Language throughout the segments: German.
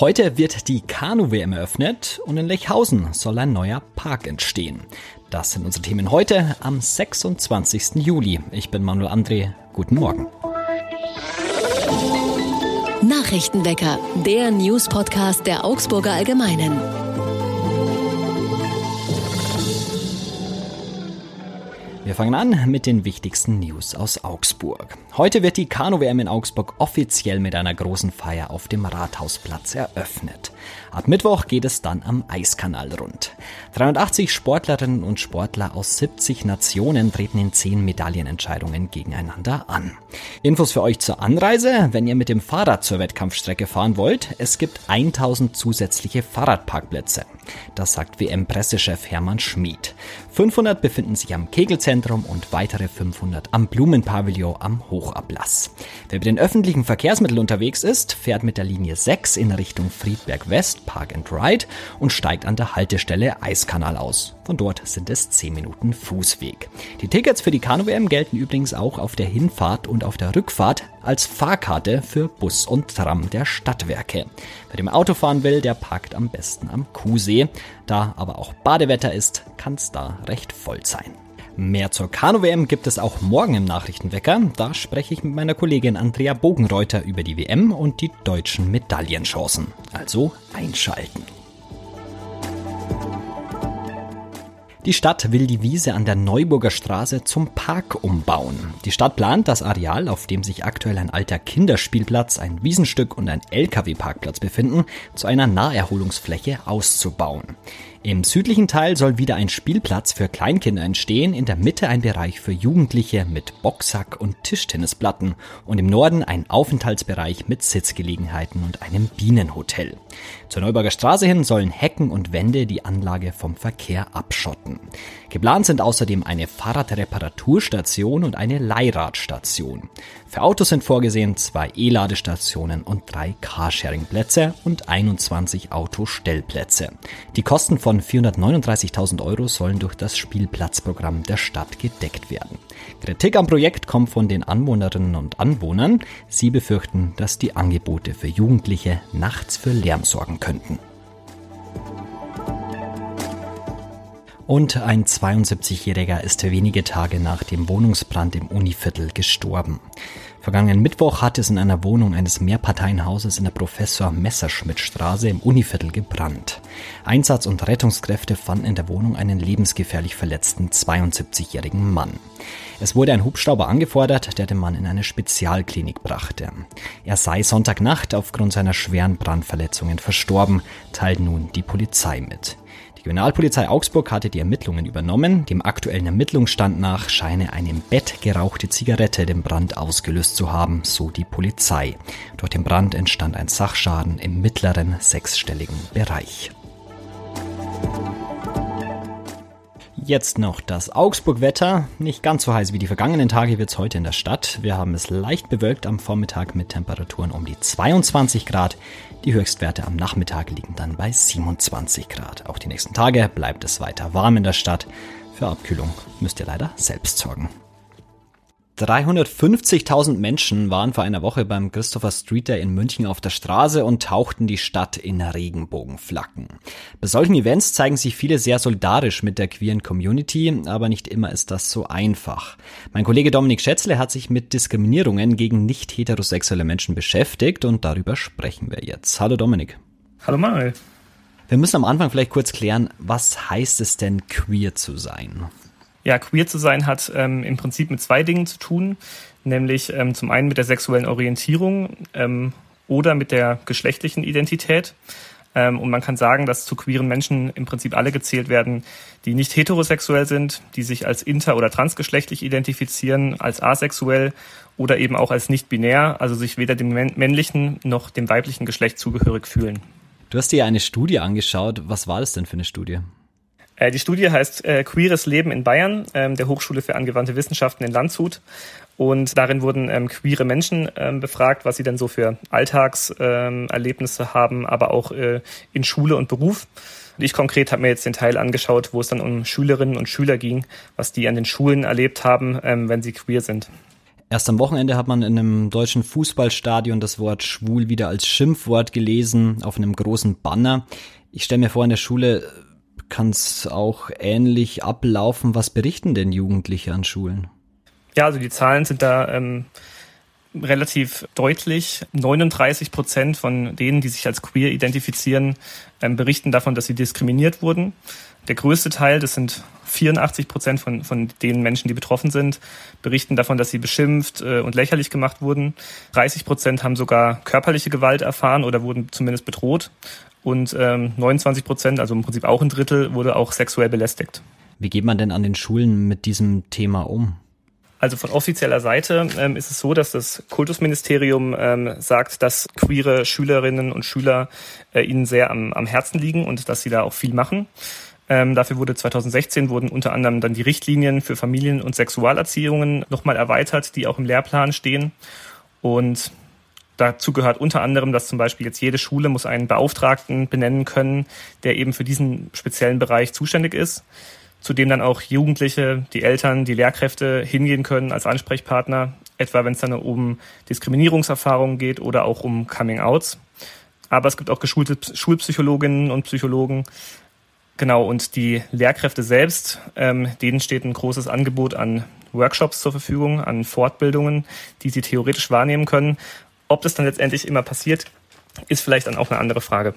Heute wird die Kanu-WM eröffnet und in Lechhausen soll ein neuer Park entstehen. Das sind unsere Themen heute am 26. Juli. Ich bin Manuel André. Guten Morgen. Nachrichtenwecker, der News-Podcast der Augsburger Allgemeinen. Wir fangen an mit den wichtigsten News aus Augsburg. Heute wird die Kanu-WM in Augsburg offiziell mit einer großen Feier auf dem Rathausplatz eröffnet. Ab Mittwoch geht es dann am Eiskanal rund. 380 Sportlerinnen und Sportler aus 70 Nationen treten in 10 Medaillenentscheidungen gegeneinander an. Infos für euch zur Anreise. Wenn ihr mit dem Fahrrad zur Wettkampfstrecke fahren wollt, es gibt 1000 zusätzliche Fahrradparkplätze. Das sagt WM-Pressechef Hermann Schmid. 500 befinden sich am Kegelzentrum und weitere 500 am Blumenpavillon am Hochablass. Wer mit den öffentlichen Verkehrsmitteln unterwegs ist, fährt mit der Linie 6 in Richtung Friedberg West Park and Ride und steigt an der Haltestelle Eiskanal aus. Von dort sind es 10 Minuten Fußweg. Die Tickets für die Kanu-WM gelten übrigens auch auf der Hinfahrt und auf der Rückfahrt als Fahrkarte für Bus und Tram der Stadtwerke. Wer dem Auto fahren will, der parkt am besten am Kuhsee. Da aber auch Badewetter ist, kann es da recht voll sein. Mehr zur Kanu-WM gibt es auch morgen im Nachrichtenwecker. Da spreche ich mit meiner Kollegin Andrea Bogenreuter über die WM und die deutschen Medaillenchancen. Also einschalten. Die Stadt will die Wiese an der Neuburger Straße zum Park umbauen. Die Stadt plant, das Areal, auf dem sich aktuell ein alter Kinderspielplatz, ein Wiesenstück und ein Lkw-Parkplatz befinden, zu einer Naherholungsfläche auszubauen. Im südlichen Teil soll wieder ein Spielplatz für Kleinkinder entstehen, in der Mitte ein Bereich für Jugendliche mit Boxsack und Tischtennisplatten und im Norden ein Aufenthaltsbereich mit Sitzgelegenheiten und einem Bienenhotel. Zur Neuburger Straße hin sollen Hecken und Wände die Anlage vom Verkehr abschotten. Geplant sind außerdem eine Fahrradreparaturstation und eine Leihradstation. Für Autos sind vorgesehen zwei E-Ladestationen und drei Carsharing-Plätze und 21 Autostellplätze. Die Kosten von 439.000 Euro sollen durch das Spielplatzprogramm der Stadt gedeckt werden. Kritik am Projekt kommt von den Anwohnerinnen und Anwohnern. Sie befürchten, dass die Angebote für Jugendliche nachts für Lärm sorgen könnten. Und ein 72-Jähriger ist wenige Tage nach dem Wohnungsbrand im Univiertel gestorben. Vergangenen Mittwoch hat es in einer Wohnung eines Mehrparteienhauses in der Professor Messerschmidt Straße im Univiertel gebrannt. Einsatz- und Rettungskräfte fanden in der Wohnung einen lebensgefährlich verletzten 72-jährigen Mann. Es wurde ein Hubschrauber angefordert, der den Mann in eine Spezialklinik brachte. Er sei Sonntagnacht aufgrund seiner schweren Brandverletzungen verstorben, teilt nun die Polizei mit. Die Kriminalpolizei Augsburg hatte die Ermittlungen übernommen. Dem aktuellen Ermittlungsstand nach scheine eine im Bett gerauchte Zigarette den Brand ausgelöst zu haben, so die Polizei. Durch den Brand entstand ein Sachschaden im mittleren sechsstelligen Bereich. Jetzt noch das Augsburg-Wetter. Nicht ganz so heiß wie die vergangenen Tage wird es heute in der Stadt. Wir haben es leicht bewölkt am Vormittag mit Temperaturen um die 22 Grad. Die Höchstwerte am Nachmittag liegen dann bei 27 Grad. Auch die nächsten Tage bleibt es weiter warm in der Stadt. Für Abkühlung müsst ihr leider selbst sorgen. 350.000 Menschen waren vor einer Woche beim Christopher Street Day in München auf der Straße und tauchten die Stadt in Regenbogenflaggen. Bei solchen Events zeigen sich viele sehr solidarisch mit der queeren Community, aber nicht immer ist das so einfach. Mein Kollege Dominik Schätzle hat sich mit Diskriminierungen gegen nicht heterosexuelle Menschen beschäftigt und darüber sprechen wir jetzt. Hallo Dominik. Hallo Manuel. Wir müssen am Anfang vielleicht kurz klären, was heißt es denn queer zu sein? Ja, queer zu sein hat ähm, im Prinzip mit zwei Dingen zu tun, nämlich ähm, zum einen mit der sexuellen Orientierung ähm, oder mit der geschlechtlichen Identität. Ähm, und man kann sagen, dass zu queeren Menschen im Prinzip alle gezählt werden, die nicht heterosexuell sind, die sich als inter- oder transgeschlechtlich identifizieren, als asexuell oder eben auch als nicht binär, also sich weder dem männlichen noch dem weiblichen Geschlecht zugehörig fühlen. Du hast dir eine Studie angeschaut. Was war das denn für eine Studie? Äh, die Studie heißt äh, Queeres Leben in Bayern, ähm, der Hochschule für angewandte Wissenschaften in Landshut. Und darin wurden ähm, queere Menschen ähm, befragt, was sie denn so für Alltagserlebnisse ähm, haben, aber auch äh, in Schule und Beruf. Und ich konkret habe mir jetzt den Teil angeschaut, wo es dann um Schülerinnen und Schüler ging, was die an den Schulen erlebt haben, ähm, wenn sie queer sind. Erst am Wochenende hat man in einem deutschen Fußballstadion das Wort schwul wieder als Schimpfwort gelesen auf einem großen Banner. Ich stelle mir vor, in der Schule kann es auch ähnlich ablaufen. Was berichten denn Jugendliche an Schulen? Ja, also die Zahlen sind da ähm, relativ deutlich. 39 Prozent von denen, die sich als queer identifizieren, ähm, berichten davon, dass sie diskriminiert wurden. Der größte Teil, das sind 84 Prozent von, von den Menschen, die betroffen sind, berichten davon, dass sie beschimpft äh, und lächerlich gemacht wurden. 30 Prozent haben sogar körperliche Gewalt erfahren oder wurden zumindest bedroht. Und ähm, 29 Prozent, also im Prinzip auch ein Drittel, wurde auch sexuell belästigt. Wie geht man denn an den Schulen mit diesem Thema um? Also von offizieller Seite ähm, ist es so, dass das Kultusministerium ähm, sagt, dass queere Schülerinnen und Schüler äh, ihnen sehr am, am Herzen liegen und dass sie da auch viel machen. Ähm, dafür wurde 2016 wurden unter anderem dann die Richtlinien für Familien- und Sexualerziehungen nochmal erweitert, die auch im Lehrplan stehen. Und dazu gehört unter anderem, dass zum Beispiel jetzt jede Schule muss einen Beauftragten benennen können, der eben für diesen speziellen Bereich zuständig ist, zu dem dann auch Jugendliche, die Eltern, die Lehrkräfte hingehen können als Ansprechpartner, etwa wenn es dann um Diskriminierungserfahrungen geht oder auch um Coming-outs. Aber es gibt auch geschulte Schulpsychologinnen und Psychologen, Genau, und die Lehrkräfte selbst, ähm, denen steht ein großes Angebot an Workshops zur Verfügung, an Fortbildungen, die sie theoretisch wahrnehmen können. Ob das dann letztendlich immer passiert, ist vielleicht dann auch eine andere Frage.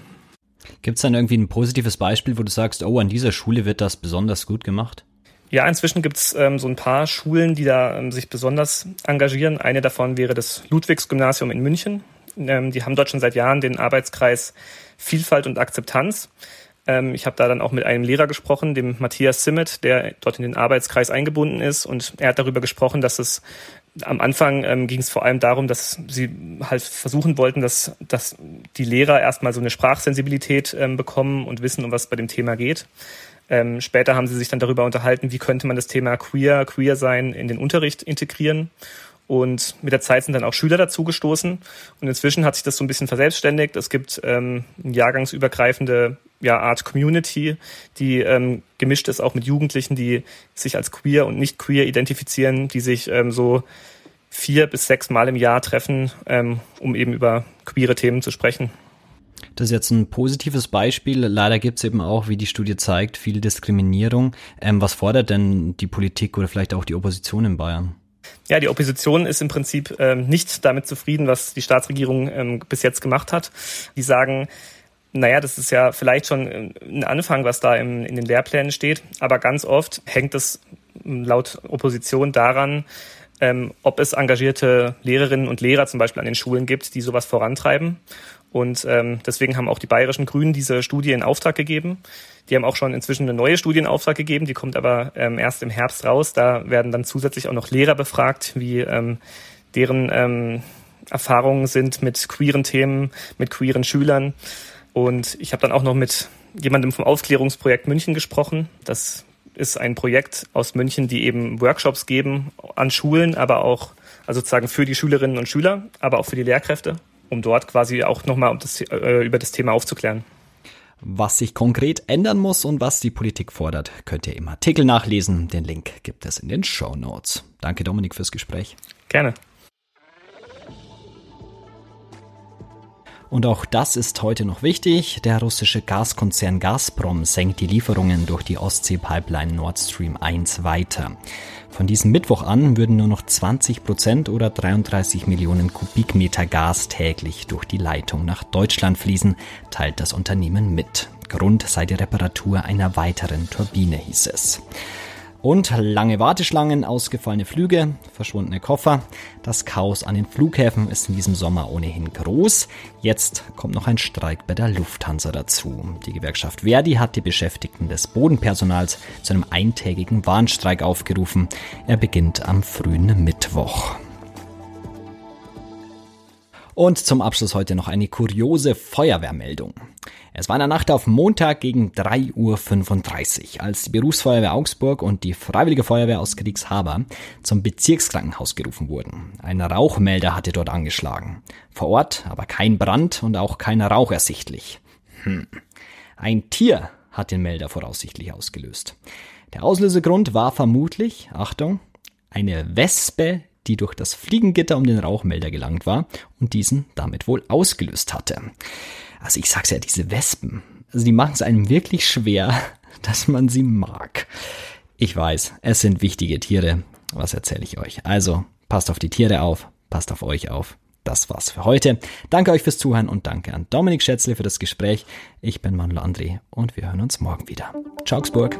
Gibt es dann irgendwie ein positives Beispiel, wo du sagst, oh, an dieser Schule wird das besonders gut gemacht? Ja, inzwischen gibt es ähm, so ein paar Schulen, die da ähm, sich besonders engagieren. Eine davon wäre das Ludwigs-Gymnasium in München. Ähm, die haben dort schon seit Jahren den Arbeitskreis Vielfalt und Akzeptanz. Ähm, ich habe da dann auch mit einem Lehrer gesprochen, dem Matthias Simmet, der dort in den Arbeitskreis eingebunden ist. Und er hat darüber gesprochen, dass es am Anfang ähm, ging es vor allem darum, dass sie halt versuchen wollten, dass, dass die Lehrer erstmal so eine Sprachsensibilität ähm, bekommen und wissen, um was bei dem Thema geht. Ähm, später haben sie sich dann darüber unterhalten, wie könnte man das Thema Queer, Queer sein in den Unterricht integrieren. Und mit der Zeit sind dann auch Schüler dazugestoßen. Und inzwischen hat sich das so ein bisschen verselbstständigt. Es gibt ähm, jahrgangsübergreifende ja, Art Community, die ähm, gemischt ist auch mit Jugendlichen, die sich als queer und nicht queer identifizieren, die sich ähm, so vier bis sechs Mal im Jahr treffen, ähm, um eben über queere Themen zu sprechen. Das ist jetzt ein positives Beispiel. Leider gibt es eben auch, wie die Studie zeigt, viel Diskriminierung. Ähm, was fordert denn die Politik oder vielleicht auch die Opposition in Bayern? Ja, die Opposition ist im Prinzip ähm, nicht damit zufrieden, was die Staatsregierung ähm, bis jetzt gemacht hat. Die sagen, naja, das ist ja vielleicht schon äh, ein Anfang, was da im, in den Lehrplänen steht, aber ganz oft hängt es ähm, laut Opposition daran, ähm, ob es engagierte Lehrerinnen und Lehrer zum Beispiel an den Schulen gibt, die sowas vorantreiben. Und ähm, deswegen haben auch die bayerischen Grünen diese Studie in Auftrag gegeben. Die haben auch schon inzwischen eine neue Studie in Auftrag gegeben, die kommt aber ähm, erst im Herbst raus. Da werden dann zusätzlich auch noch Lehrer befragt, wie ähm, deren ähm, Erfahrungen sind mit queeren Themen, mit queeren Schülern. Und ich habe dann auch noch mit jemandem vom Aufklärungsprojekt München gesprochen. Das ist ein Projekt aus München, die eben Workshops geben an Schulen, aber auch also sozusagen für die Schülerinnen und Schüler, aber auch für die Lehrkräfte um dort quasi auch nochmal um das, äh, über das Thema aufzuklären. Was sich konkret ändern muss und was die Politik fordert, könnt ihr im Artikel nachlesen. Den Link gibt es in den Show Notes. Danke Dominik fürs Gespräch. Gerne. Und auch das ist heute noch wichtig. Der russische Gaskonzern Gazprom senkt die Lieferungen durch die Ostsee-Pipeline Nord Stream 1 weiter. Von diesem Mittwoch an würden nur noch 20 Prozent oder 33 Millionen Kubikmeter Gas täglich durch die Leitung nach Deutschland fließen, teilt das Unternehmen mit. Grund sei die Reparatur einer weiteren Turbine, hieß es. Und lange Warteschlangen, ausgefallene Flüge, verschwundene Koffer. Das Chaos an den Flughäfen ist in diesem Sommer ohnehin groß. Jetzt kommt noch ein Streik bei der Lufthansa dazu. Die Gewerkschaft Verdi hat die Beschäftigten des Bodenpersonals zu einem eintägigen Warnstreik aufgerufen. Er beginnt am frühen Mittwoch. Und zum Abschluss heute noch eine kuriose Feuerwehrmeldung. Es war in der Nacht auf Montag gegen 3.35 Uhr, als die Berufsfeuerwehr Augsburg und die Freiwillige Feuerwehr aus Kriegshaber zum Bezirkskrankenhaus gerufen wurden. Ein Rauchmelder hatte dort angeschlagen. Vor Ort aber kein Brand und auch kein Rauch ersichtlich. Hm. Ein Tier hat den Melder voraussichtlich ausgelöst. Der Auslösegrund war vermutlich, Achtung, eine Wespe, die durch das Fliegengitter um den Rauchmelder gelangt war und diesen damit wohl ausgelöst hatte. Also ich sag's ja, diese Wespen, also die machen es einem wirklich schwer, dass man sie mag. Ich weiß, es sind wichtige Tiere. Was erzähle ich euch? Also, passt auf die Tiere auf, passt auf euch auf. Das war's für heute. Danke euch fürs Zuhören und danke an Dominik Schätzle für das Gespräch. Ich bin Manuel André und wir hören uns morgen wieder. Ciao, Augsburg.